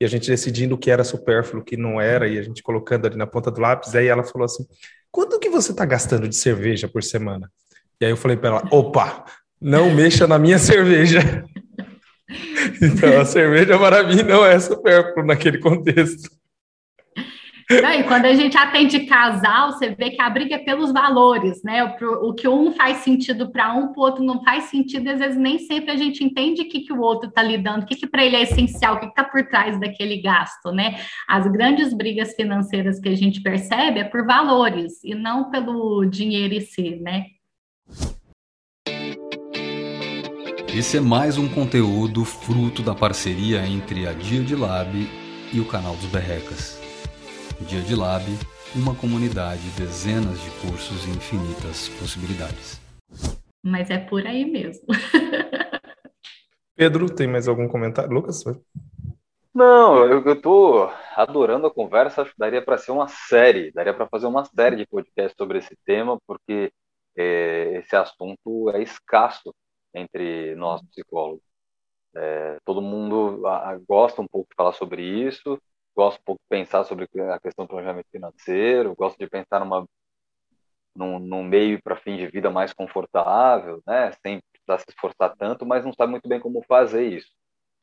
e a gente decidindo o que era supérfluo, o que não era, e a gente colocando ali na ponta do lápis, aí ela falou assim, quanto que você está gastando de cerveja por semana? E aí eu falei para ela, opa, não mexa na minha (laughs) cerveja. Então, a cerveja para mim não é supérfluo naquele contexto. Não, e quando a gente atende casal, você vê que a briga é pelos valores, né? O, o que um faz sentido para um, para o outro não faz sentido, e às vezes nem sempre a gente entende o que, que o outro está lidando, o que, que para ele é essencial, o que está por trás daquele gasto, né? As grandes brigas financeiras que a gente percebe é por valores e não pelo dinheiro em si, né? Esse é mais um conteúdo fruto da parceria entre a Dia de Lab e o canal dos Berrecas. Dia de Lab, uma comunidade, dezenas de cursos e infinitas possibilidades. mas é por aí mesmo. (laughs) Pedro, tem mais algum comentário? Lucas? Não, eu, estou adorando a conversa, acho que daria para ser uma série, daria para fazer uma série de podcasts sobre esse tema, porque é, esse assunto é escasso entre nós psicólogos. É, todo mundo a, a, gosta um pouco de falar sobre isso, gosta um pouco de pensar sobre a questão do planejamento financeiro, gosta de pensar numa, num, num meio para fim de vida mais confortável, né, sem precisar se esforçar tanto, mas não sabe muito bem como fazer isso.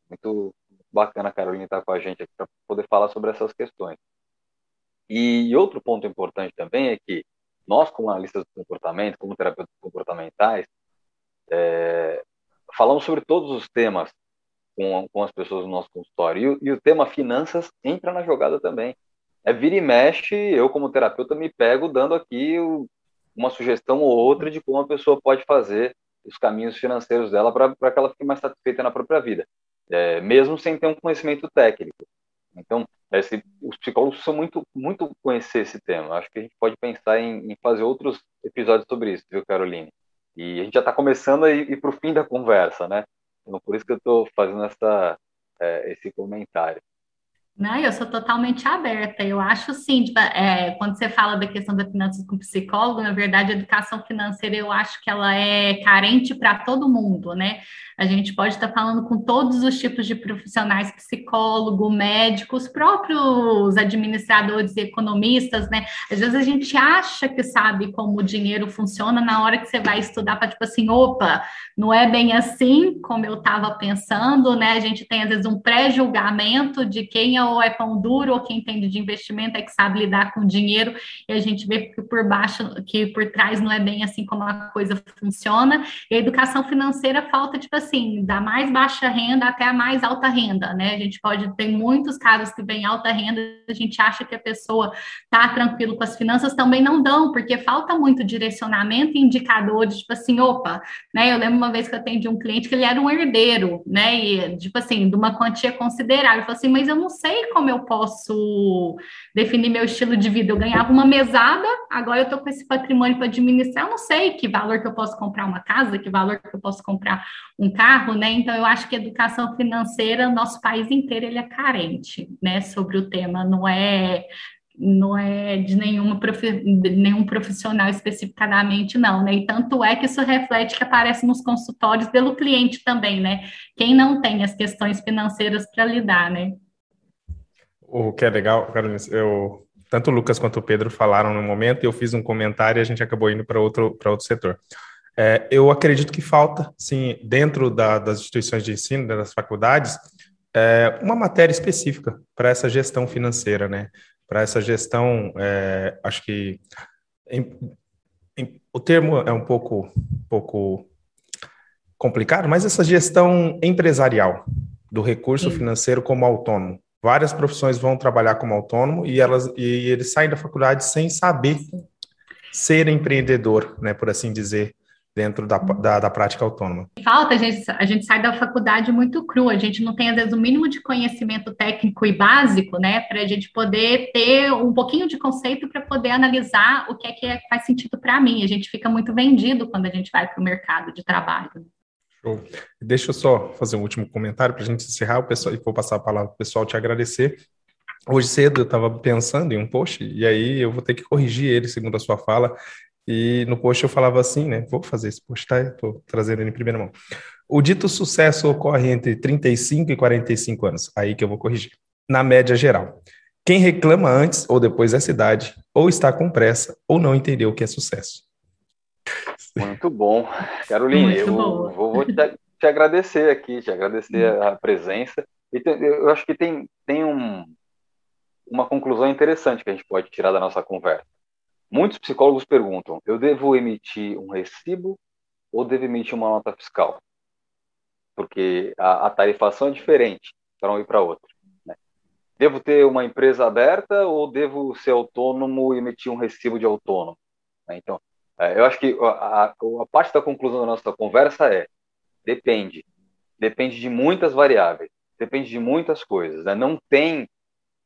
Muito bacana a Carolina estar com a gente aqui para poder falar sobre essas questões. E outro ponto importante também é que nós, como analistas do comportamento, como terapeutas comportamentais, é, falamos sobre todos os temas com, com as pessoas no nosso consultório. E, e, o tema finanças entra na jogada também. É vira e mexe, eu como terapeuta me pego dando aqui o, uma sugestão ou outra de como a pessoa pode fazer os caminhos financeiros dela para que ela fique mais satisfeita na própria vida é, mesmo sem ter um conhecimento técnico. Então, esse, os psicólogos são muito, muito conhecer esse tema. Acho que a gente pode pensar em, em fazer outros episódios sobre isso, viu, Caroline? E a gente já está começando a ir, para o fim da conversa, né? Então, por isso que eu estou fazendo essa, é, esse comentário. Não, eu sou totalmente aberta. Eu acho sim, tipo, é, quando você fala da questão da finanças com psicólogo, na verdade, a educação financeira eu acho que ela é carente para todo mundo, né? A gente pode estar falando com todos os tipos de profissionais, psicólogo, médicos, próprios administradores e economistas, né? Às vezes a gente acha que sabe como o dinheiro funciona na hora que você vai estudar para, tipo assim, opa, não é bem assim como eu estava pensando, né? A gente tem, às vezes, um pré-julgamento de quem é ou é pão duro ou quem entende de investimento é que sabe lidar com dinheiro e a gente vê que por baixo, que por trás não é bem assim como a coisa funciona. E a educação financeira falta, tipo assim, da mais baixa renda até a mais alta renda, né? A gente pode ter muitos casos que vem alta renda, a gente acha que a pessoa tá tranquilo com as finanças, também não dão, porque falta muito direcionamento e indicadores, tipo assim, opa, né? Eu lembro uma vez que eu atendi um cliente que ele era um herdeiro, né? E, tipo assim, de uma quantia considerável. Eu falei assim, mas eu não sei como eu posso definir meu estilo de vida. Eu ganhava uma mesada, agora eu estou com esse patrimônio para administrar, eu não sei que valor que eu posso comprar uma casa, que valor que eu posso comprar um carro, né? Então eu acho que educação financeira, nosso país inteiro ele é carente, né, sobre o tema, não é não é de nenhuma profi nenhum profissional especificadamente, não, né? E tanto é que isso reflete que aparece nos consultórios pelo cliente também, né? Quem não tem as questões financeiras para lidar, né? O que é legal, Carolina, eu, tanto o Lucas quanto o Pedro falaram no momento, e eu fiz um comentário e a gente acabou indo para outro, outro setor. É, eu acredito que falta, sim, dentro da, das instituições de ensino, das faculdades, é, uma matéria específica para essa gestão financeira, né? Para essa gestão, é, acho que em, em, o termo é um pouco, pouco complicado, mas essa gestão empresarial do recurso sim. financeiro como autônomo várias profissões vão trabalhar como autônomo e elas e eles saem da faculdade sem saber ser empreendedor, né, por assim dizer, dentro da, da, da, prática autônoma. Falta, a gente, a gente sai da faculdade muito cru, a gente não tem, às vezes, o mínimo de conhecimento técnico e básico, né, para a gente poder ter um pouquinho de conceito para poder analisar o que é que é, faz sentido para mim. A gente fica muito vendido quando a gente vai para o mercado de trabalho. Show. Deixa eu só fazer um último comentário para a gente encerrar o pessoal e vou passar a palavra para o pessoal te agradecer. Hoje cedo eu estava pensando em um post e aí eu vou ter que corrigir ele segundo a sua fala. E no post eu falava assim, né? Vou fazer esse post, tá? Estou trazendo ele em primeira mão. O dito sucesso ocorre entre 35 e 45 anos. Aí que eu vou corrigir. Na média geral. Quem reclama antes ou depois dessa idade, ou está com pressa, ou não entendeu o que é sucesso. Muito bom. Caroline, eu vou, vou te, te, agradecer aqui, te agradecer a presença. E te, eu acho que tem, tem um, uma conclusão interessante que a gente pode tirar da nossa conversa. Muitos psicólogos perguntam: eu devo emitir um recibo ou devo emitir uma nota fiscal? Porque a, a tarifação é diferente para um e para outro. Né? Devo ter uma empresa aberta ou devo ser autônomo e emitir um recibo de autônomo? Né? Então, eu acho que a, a, parte da conclusão da nossa conversa é: depende. Depende de muitas variáveis, depende de muitas coisas. Né? Não tem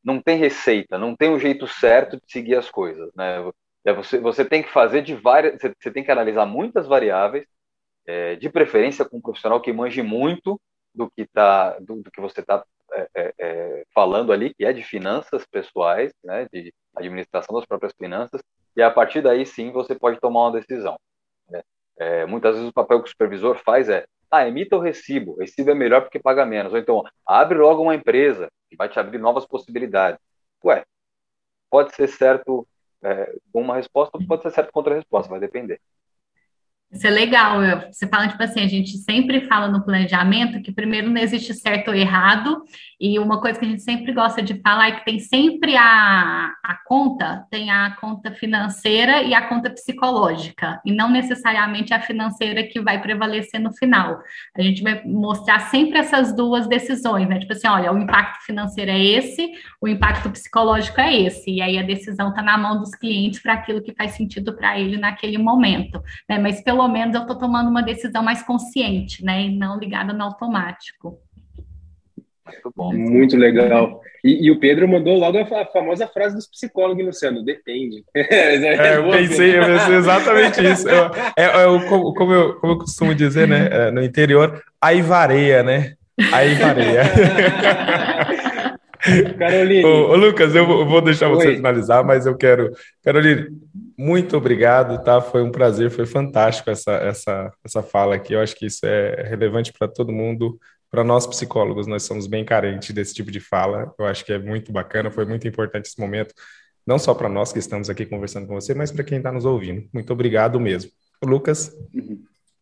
não tem receita, não tem um jeito certo de seguir as coisas. Né? É, você, você tem que fazer de várias. Você tem que analisar muitas variáveis é, de preferência com um profissional que manje muito do que, tá, do, do que você está é, é, é, falando ali, que é de finanças pessoais, né, de administração das próprias finanças, e a partir daí sim você pode tomar uma decisão. Né? É, muitas vezes o papel que o supervisor faz é, ah, emita o recibo, o recibo é melhor porque paga menos, ou então abre logo uma empresa que vai te abrir novas possibilidades. Ué, pode ser certo é, uma resposta, pode ser certo contra a resposta, vai depender. Isso é legal. Você fala, tipo assim, a gente sempre fala no planejamento que primeiro não existe certo ou errado, e uma coisa que a gente sempre gosta de falar é que tem sempre a, a conta, tem a conta financeira e a conta psicológica, e não necessariamente a financeira que vai prevalecer no final. A gente vai mostrar sempre essas duas decisões, né? Tipo assim, olha, o impacto financeiro é esse, o impacto psicológico é esse, e aí a decisão está na mão dos clientes para aquilo que faz sentido para ele naquele momento, né? Mas pelo pelo menos eu estou tomando uma decisão mais consciente, né? E não ligada no automático. Muito bom. Muito legal. E, e, o Pedro mandou logo a, famosa frase dos psicólogos, Luciano, depende. (laughs) É, eu pensei, eu pensei exatamente isso. Eu, é, é, como, como, eu, como eu costumo dizer, né? É, no interior, aí vareia, né? Aí vareia. (laughs) Caroline. Ô, ô, Lucas, eu vou deixar você Oi. finalizar, mas eu quero. Caroline, muito obrigado, tá? Foi um prazer, foi fantástico essa, essa, essa fala aqui. Eu acho que isso é relevante para todo mundo, para nós psicólogos, nós somos bem carentes desse tipo de fala. Eu acho que é muito bacana, foi muito importante esse momento, não só para nós que estamos aqui conversando com você, mas para quem está nos ouvindo. Muito obrigado mesmo. Lucas.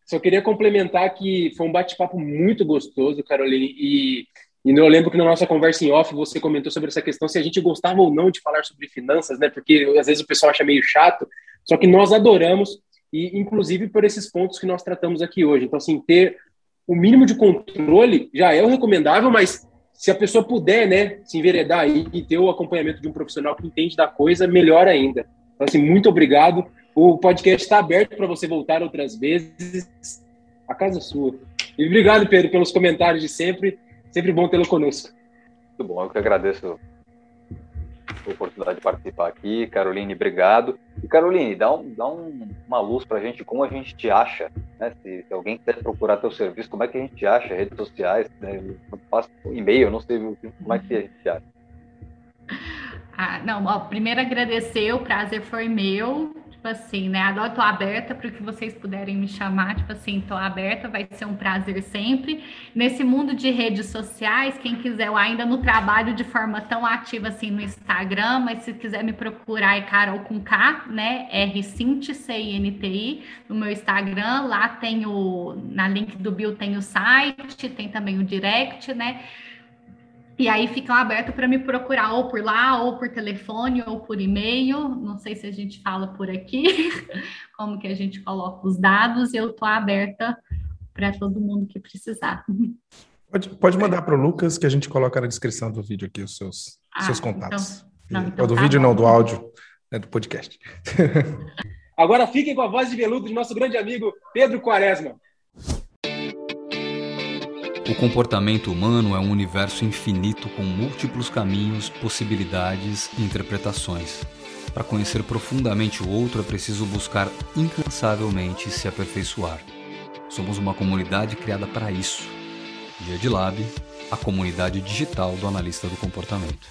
Só queria complementar que foi um bate-papo muito gostoso, Caroline, e e eu lembro que na nossa conversa em off você comentou sobre essa questão se a gente gostava ou não de falar sobre finanças, né? Porque às vezes o pessoal acha meio chato, só que nós adoramos e inclusive por esses pontos que nós tratamos aqui hoje. Então assim, ter o mínimo de controle já é o recomendável, mas se a pessoa puder, né, se enveredar aí e ter o acompanhamento de um profissional que entende da coisa, melhor ainda. Então assim, muito obrigado. O podcast está aberto para você voltar outras vezes. A casa é sua. E obrigado, Pedro, pelos comentários de sempre. Sempre bom tê-lo conosco. Muito bom, eu que agradeço a oportunidade de participar aqui. Caroline, obrigado. E Caroline, dá, um, dá um, uma luz para a gente, como a gente te acha, né? Se, se, alguém quiser procurar teu serviço, como é que a gente te acha? Redes sociais, né? Faço e-mail, não sei como é que a gente te acha. Ah, não, ó, primeiro agradecer, o prazer foi meu tipo assim, né? Agora tô aberta para o que vocês puderem me chamar, tipo assim, tô aberta, vai ser um prazer sempre. Nesse mundo de redes sociais, quem quiser, eu ainda no trabalho de forma tão ativa assim no Instagram, mas se quiser me procurar é Carol com K, né? R Cinti, C I N T I, no meu Instagram, lá tem o na link do bio tem o site, tem também o direct, né? E aí ficam abertos para me procurar ou por lá, ou por telefone, ou por e-mail. Não sei se a gente fala por aqui, (laughs) como que a gente coloca os dados. Eu estou aberta para todo mundo que precisar. Pode, pode mandar para o Lucas que a gente coloca na descrição do vídeo aqui os seus, ah, seus contatos. Então, não, então ou do tá vídeo, bom. não, do áudio, né, do podcast. Agora fiquem com a voz de veludo de nosso grande amigo Pedro Quaresma. O comportamento humano é um universo infinito com múltiplos caminhos, possibilidades e interpretações. Para conhecer profundamente o outro é preciso buscar incansavelmente se aperfeiçoar. Somos uma comunidade criada para isso. Dia de Lab, a comunidade digital do analista do comportamento.